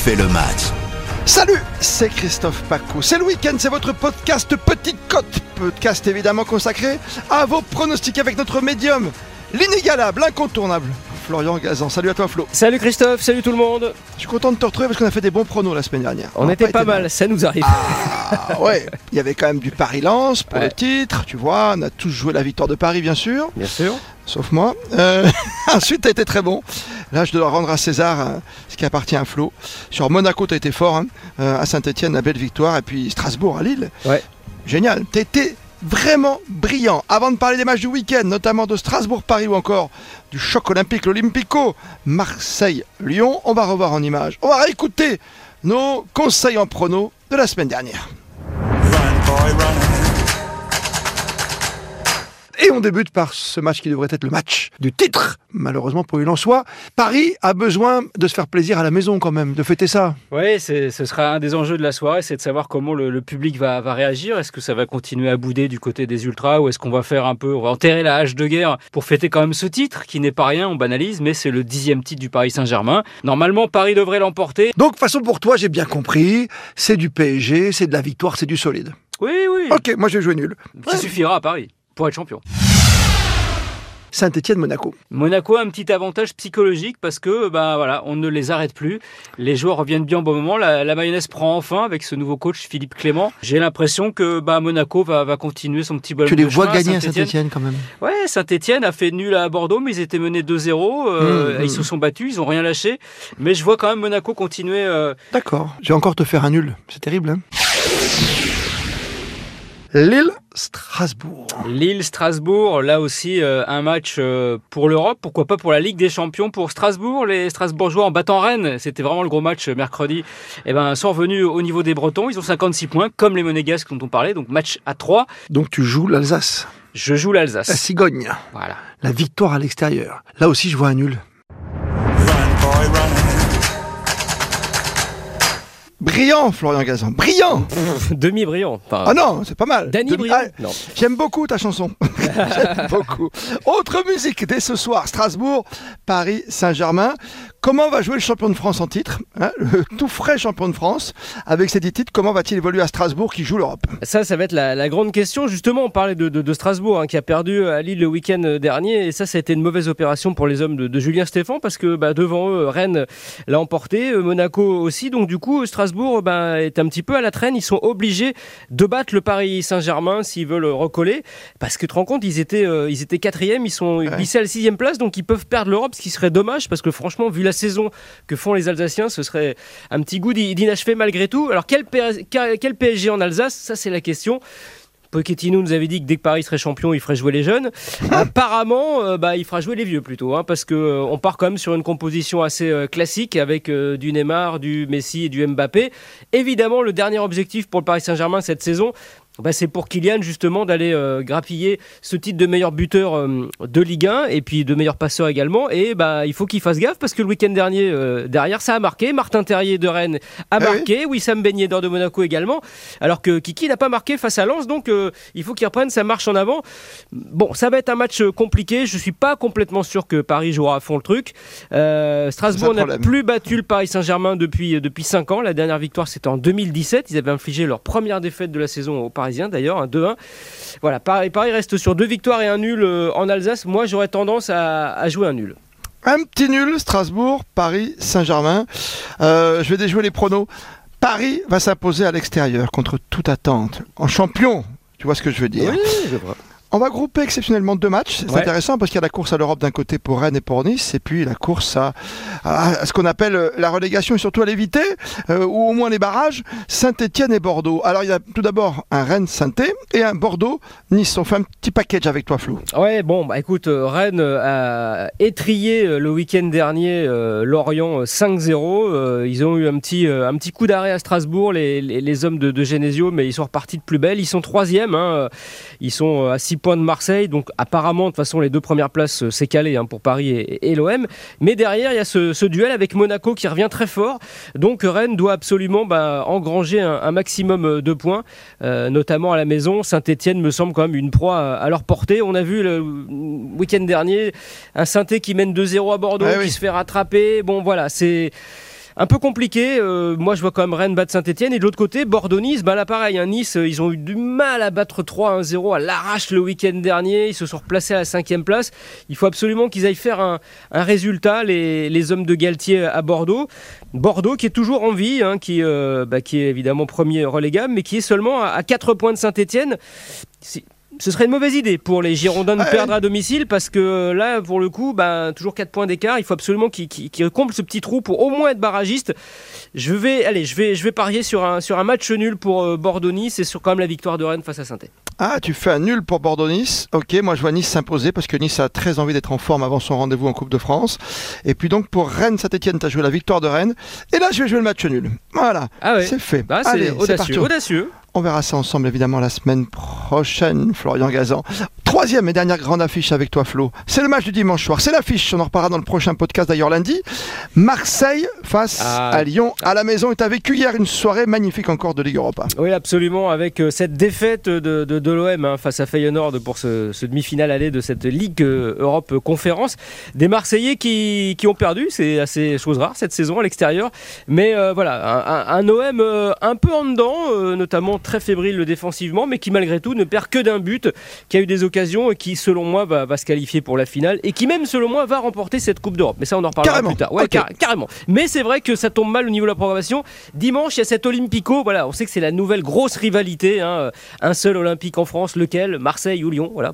refait le match. Salut, c'est Christophe Pacou. C'est le week-end, c'est votre podcast Petite Côte. Podcast évidemment consacré à vos pronostics avec notre médium, l'inégalable, l'incontournable. Florian Gazan. Salut à toi Flo. Salut Christophe, salut tout le monde. Je suis content de te retrouver parce qu'on a fait des bons pronos la semaine dernière. On, était pas, mal, ça nous arrive. Ah ouais, il y avait quand même du Paris-Lens pour le titre, tu vois. On a tous joué la victoire de Paris bien sûr. Bien sûr. Sauf moi. Euh, ensuite, t'as été très bon. Là, je dois rendre à César euh, ce qui appartient à Flo. Sur Monaco, t'as été fort. Hein. Euh, à Saint-Etienne, la belle victoire. Et puis Strasbourg à Lille. Ouais. Génial. Été vraiment brillant. Avant de parler des matchs du week-end, notamment de Strasbourg-Paris ou encore du choc olympique, l'Olympico, Marseille-Lyon, on va revoir en image. On va réécouter nos conseils en prono de la semaine dernière. Et on débute par ce match qui devrait être le match du titre, malheureusement pour en soit. Paris a besoin de se faire plaisir à la maison quand même, de fêter ça. Oui, ce sera un des enjeux de la soirée, c'est de savoir comment le, public va, va réagir. Est-ce que ça va continuer à bouder du côté des ultras ou est-ce qu'on va faire un peu, on va enterrer la hache de guerre pour fêter quand même ce titre qui n'est pas rien, on banalise, mais c'est le dixième titre du Paris Saint-Germain. Normalement, Paris devrait l'emporter. Donc, façon pour toi, j'ai bien compris, c'est du PSG, c'est de la victoire, c'est du solide. Oui, oui. Ok, moi je vais jouer nul. Qui suffira à Paris pour être champion. Saint-Etienne-Monaco. Monaco a un petit avantage psychologique parce que bah voilà, on ne les arrête plus. Les joueurs reviennent bien au bon moment. La, mayonnaise prend enfin avec ce nouveau coach Philippe Clément. J'ai l'impression que bah, Monaco va, va continuer son petit bol. Tu les vois gagner à Saint-Etienne quand même. Ouais, Saint-Etienne a fait nul à Bordeaux, mais ils étaient menés 2-0. Euh, mmh, mmh. Ils se sont battus, ils ont rien lâché. Mais je vois quand même Monaco continuer. Euh, D'accord. Je vais encore te faire un nul. C'est terrible. Hein Lille Strasbourg. Lille-Strasbourg, là aussi euh, un match euh, pour l'Europe, pourquoi pas pour la Ligue des Champions pour Strasbourg. Les Strasbourgeois en battant Rennes, c'était vraiment le gros match euh, mercredi, eh ben, sont revenus au niveau des Bretons. Ils ont 56 points, comme les Monégasques dont on parlait, donc match à 3. Donc tu joues l'Alsace Je joue l'Alsace. La cigogne. Voilà. La victoire à l'extérieur. Là aussi, je vois un nul. Brillant, Florian Gazan. Brillant Demi-brillant. Ah non, c'est pas mal. Danny Brillant. Ah, j'aime beaucoup ta chanson. J'aime beaucoup. Autre musique dès ce soir. Strasbourg, Paris, Saint-Germain. Comment va jouer le champion de France en titre hein, Le tout frais champion de France. Avec ces 10 titres, comment va-t-il évoluer à Strasbourg qui joue l'Europe? Ça, ça va être la, grande question. Justement, on parlait de, Strasbourg hein, qui a perdu à Lille le week-end dernier. Et ça, ça a été une mauvaise opération pour les hommes de, Julien Stéphan parce que bah, devant eux, Rennes l'a emporté, euh, Monaco aussi. Donc du coup, Strasbourg bah, est un petit peu à la traîne. Ils sont obligés de battre le Paris Saint-Germain s'ils veulent recoller. Parce que tu te rends compte, ils étaient, euh, ils étaient quatrième, ils sont glissés à la sixième place. Donc ils peuvent perdre l'Europe, ce qui serait dommage parce que franchement, vu la la saison que font les Alsaciens, ce serait un petit goût d'inachevé malgré tout. Alors quel, quel PSG en Alsace? Ça c'est la question. Pochettino nous avait dit que dès que Paris serait champion, il ferait jouer les jeunes. Apparemment, euh, bah, il fera jouer les vieux plutôt, hein, parce que euh, on part quand même sur une composition assez euh, classique avec du Neymar, du Messi et du Mbappé. Évidemment, le dernier objectif pour le Paris Saint-Germain cette saison, bah, c'est pour Kylian justement d'aller euh, grappiller ce titre de meilleur buteur euh, de Ligue 1 et puis de meilleur passeur également. Et bah, il faut qu'il fasse gaffe parce que le week-end dernier, euh, derrière, ça a marqué. Martin Terrier de Rennes a ah marqué. Wissam Ben Yedder de Monaco également. Alors que Kiki n'a pas marqué face à Lens. Donc il faut qu'il reprenne sa marche en avant. Bon, ça va être un match compliqué. Je suis pas complètement sûr que Paris jouera à fond le truc. Strasbourg n'a plus battu le Paris Saint-Germain depuis, depuis 5 ans. La dernière victoire, c'était en 2017. Ils avaient infligé leur première défaite de la saison au Paris d'ailleurs, un 2-1. Voilà, Paris, Paris reste sur deux victoires et un nul euh, en Alsace. Moi, j'aurais tendance à, jouer un nul. Un petit nul, Strasbourg, Paris, Saint-Germain. Euh, je vais déjouer les pronos. Paris va s'imposer à l'extérieur contre toute attente. En champion, tu vois ce que je veux dire Oui. On va grouper exceptionnellement deux matchs. C'est intéressant parce qu'il y a la course à l'Europe d'un côté pour Rennes et pour Nice, et puis la course à, ce qu'on appelle euh, la relégation et surtout à l'éviter, euh, ou au moins les barrages, Saint-Etienne et Bordeaux. Alors il y a tout d'abord un Rennes-Saint et un Bordeaux-Nice. On fait un petit package avec toi, Flou. Ouais, bon, bah écoute, euh, Rennes a étrié le week-end dernier Lorient 5-0. ils ont eu un petit, un petit coup d'arrêt à Strasbourg, les, les, hommes de, de, Genesio, mais ils sont repartis de plus belle. Ils sont troisième, hein. ils sont à 6 points de Marseille. Donc apparemment, de toute façon, les deux premières places, euh, c'est calé hein, pour Paris et, l'OM. Mais derrière, il y a ce, duel avec Monaco qui revient très fort. Donc Rennes doit absolument bah, engranger un, maximum euh, de points, euh, notamment à la maison. Saint-Etienne me semble quand même une proie à leur portée. On a vu le week-end dernier un saint qui mène 2-0 à Bordeaux, qui se fait rattraper. Bon, voilà, c'est un peu compliqué. moi, je vois quand même Rennes battre Saint-Etienne. Et de l'autre côté, Bordeaux-Nice, bah là, pareil. Hein, nice, ils ont eu du mal à battre 3-1-0 à l'arrache le week-end dernier. Ils se sont replacés à la cinquième place. Il faut absolument qu'ils aillent faire un, résultat, les, hommes de Galtier à Bordeaux. Bordeaux qui est toujours en vie, hein, qui, bah, qui est évidemment premier relégable, mais qui est seulement à, 4 points de Saint-Etienne ce serait une mauvaise idée pour les Girondins de perdre à domicile parce que là, pour le coup, bah, toujours 4 points d'écart. Il faut absolument qu'ils comblent ce petit trou pour au moins être barragiste. Je vais, allez, je vais, je vais parier sur un, sur un match nul pour euh, Bordeaux-Nice et sur quand même la victoire de Rennes face à saint Ah, tu fais un nul pour Bordeaux-Nice. Ok, moi je vois Nice s'imposer parce que Nice a très envie d'être en forme avant son rendez-vous en Coupe de France. Et puis donc pour Rennes-Saint-Etienne, tu as joué la victoire de Rennes. Et là, je vais jouer le match nul. Voilà, ah c'est fait. Bah, audacieux. On verra ça ensemble évidemment la semaine prochaine, Florian Gazan. Troisième et dernière grande affiche avec toi Flo, c'est le match du dimanche soir. C'est l'affiche, on en reparlera dans le prochain podcast d'ailleurs lundi. Marseille face ah. à Lyon à la maison. Et tu as vécu hier une soirée magnifique encore de Ligue Europa. Oui absolument, avec euh, cette défaite de, l'OM hein, face à Feyenoord pour ce, demi-finale aller de cette Ligue euh, Europe Conférence. Des Marseillais qui, ont perdu, c'est assez chose rare cette saison à l'extérieur. Mais euh, voilà, un, OM un peu en dedans, notamment très fébrile défensivement, mais qui malgré tout ne perd que d'un but, qui a eu des occasions et qui, selon moi, va, se qualifier pour la finale et qui même, selon moi, va remporter cette Coupe d'Europe. Mais ça, on en reparlera plus tard. Ouais, carrément. Mais c'est vrai que ça tombe mal au niveau de la programmation. Dimanche, il y a cet Olympico. Voilà, on sait que c'est la nouvelle grosse rivalité. Hein. Un seul Olympique en France, lequel? Marseille ou Lyon? Voilà,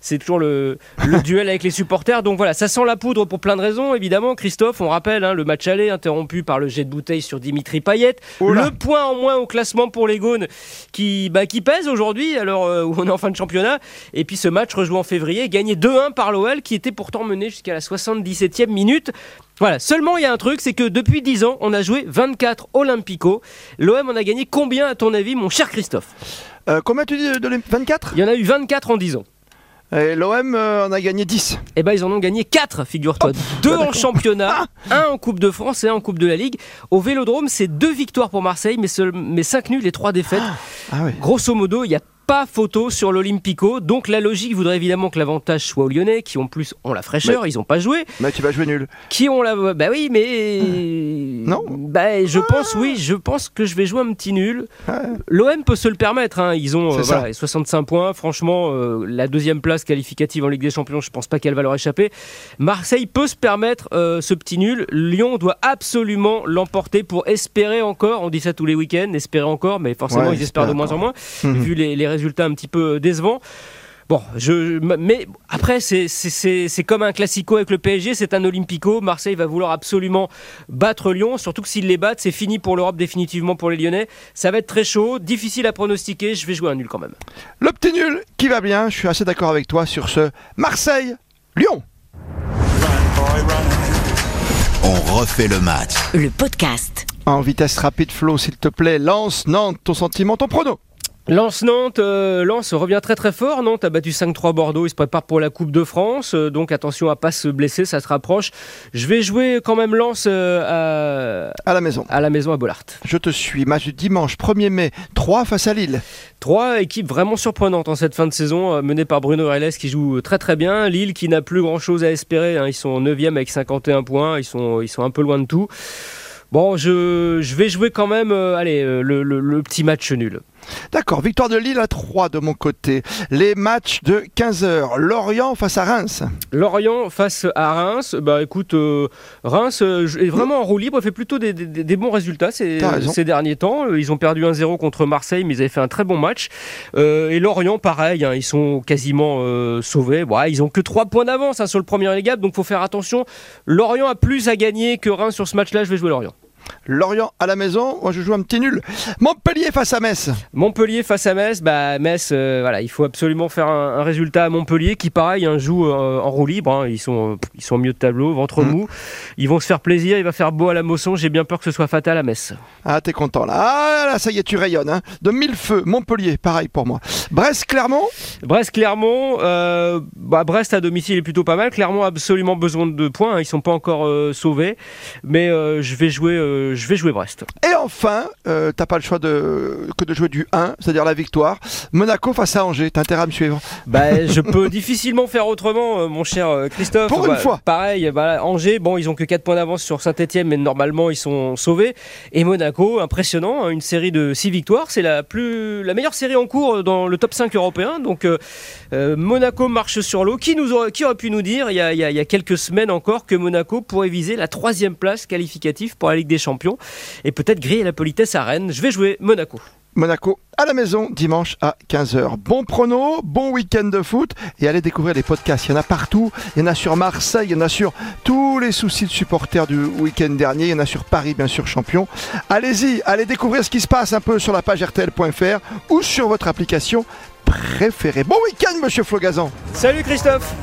c'est toujours le, duel avec les supporters. Donc voilà, ça sent la poudre pour plein de raisons, évidemment. Christophe, on rappelle hein, le match aller interrompu par le jet de bouteille sur Dimitri Payet. Le point en moins au classement pour les Gaunes qui, bah, qui pèse aujourd'hui, alors euh, où on est en fin de championnat. Et puis ce match rejoué en février, gagné 2-1 par l'OL, qui était pourtant mené jusqu'à la 77e minute. Voilà, seulement il y a un truc, c'est que depuis 10 ans, on a joué 24 Olympico. L'OM en a gagné combien à ton avis, mon cher Christophe euh, Combien tu dis de 24 Il y en a eu 24 en 10 ans. L'OM euh, en a gagné 10. Eh ben ils en ont gagné 4, figure-toi. 2 en championnat, 1 en Coupe de France et 1 en Coupe de la Ligue. Au Vélodrome, c'est 2 victoires pour Marseille, mais, mais 5 nuls et 3 défaites. Ah, ah Grosso modo, il y a pas photo sur l'Olympico. Donc la logique voudrait évidemment que l'avantage soit aux Lyonnais, qui en plus ont la fraîcheur, ils n'ont pas joué. Mais tu vas jouer nul. Qui ont la. Bah oui, mais. Non. Bah je pense, oui, je pense que je vais jouer un petit nul. L'OM peut se le permettre. Hein. Ils ont 65 euh, points. Franchement, euh, la deuxième place qualificative en Ligue des Champions, je pense pas qu'elle va leur échapper. Marseille peut se permettre euh, ce petit nul. Lyon doit absolument l'emporter pour espérer encore. On dit ça tous les week-ends, espérer encore, mais forcément ils espèrent de moins en moins, mhm. vu les, les résultats un petit peu décevants. Bon, je, mais après, c'est comme un classico avec le PSG, c'est un Olympico. Marseille va vouloir absolument battre Lyon, surtout que s'ils les battent, c'est fini pour l'Europe définitivement pour les Lyonnais. Ça va être très chaud, difficile à pronostiquer. Je vais jouer un nul quand même. Le petit nul qui va bien, je suis assez d'accord avec toi sur ce Marseille-Lyon. On refait le match. Le podcast. En vitesse rapide, Flo, s'il te plaît, lance Nantes, ton sentiment, ton prono. Lance-Nantes, euh, Lance revient très très fort. Nantes a battu 5-3 Bordeaux, il se prépare pour la Coupe de France. Euh, donc attention à pas se blesser, ça se rapproche. Je vais jouer quand même Lance euh, à... la maison. À la maison à Bollard. Je te suis. Match du dimanche 1er mai, 3 face à Lille. Trois équipes vraiment surprenantes en cette fin de saison, menée par Bruno Reles qui joue très très bien. Lille qui n'a plus grand chose à espérer. Hein. Ils sont 9e avec 51 points. Ils sont, ils sont un peu loin de tout. Bon, je, je vais jouer quand même allez, le, le petit match nul. D'accord, victoire de Lille à 3 de mon côté. Les matchs de 15h. Lorient face à Reims. Lorient face à Reims. Bah écoute, euh, Reims euh, est vraiment en roue libre, fait plutôt des, bons résultats ces, derniers temps. Euh, ils ont perdu 1-0 contre Marseille, mais ils avaient fait un très bon match. et Lorient, pareil, hein, ils sont quasiment sauvés. ils ont que 3 points d'avance hein, sur le premier relégable, donc faut faire attention. Lorient a plus à gagner que Reims sur ce match-là. Je vais jouer Lorient. Lorient à la maison, moi je joue un petit nul. Montpellier face à Metz. Montpellier face à Metz, bah Metz, euh, voilà, il faut absolument faire un, résultat à Montpellier qui pareil hein, joue euh, en roue libre. Hein. ils sont ils sont au milieu de tableau, ventre mm. mou. Ils vont se faire plaisir, il va faire beau à la Mosson. J'ai bien peur que ce soit fatal à Metz. Ah t'es content là. Ah là ça y est tu rayonnes. Hein. De mille feux, Montpellier, pareil pour moi. Brest Clermont. Brest Clermont, euh, bah, Brest à domicile est plutôt pas mal. Clermont a absolument besoin de points. Ils sont pas encore sauvés, mais je vais jouer je vais jouer Brest. Et enfin, t'as pas le choix de, que de jouer du 1, c'est-à-dire la victoire. Monaco face à Angers, t'as intérêt à me suivre. Bah, je peux difficilement faire autrement, mon cher Christophe. Pour une bah, fois. Pareil, bah, Angers, bon, ils ont que 4 points d'avance sur Saint-Etienne, mais normalement, ils sont sauvés. Et Monaco, impressionnant, hein, une série de 6 victoires. C'est la, plus, la meilleure série en cours dans le top 5 européen. Donc, Monaco marche sur l'eau. Qui, nous aurait, qui aurait pu nous dire il y, a, il y, a, quelques semaines encore que Monaco pourrait viser la troisième place qualificative pour la Ligue des Champions et peut-être griller la politesse à Rennes Je vais jouer Monaco. Monaco à la maison dimanche à 15h. Bon prono, bon week-end de foot et allez découvrir les podcasts. Il y en a partout. Il y en a sur Marseille, il y en a sur tous les soucis de supporters du week-end dernier. Il y en a sur Paris, bien sûr, champion. Allez-y, allez découvrir ce qui se passe un peu sur la page RTL.fr ou sur votre application préférée. Bon week-end, monsieur Flogazan. Salut Christophe.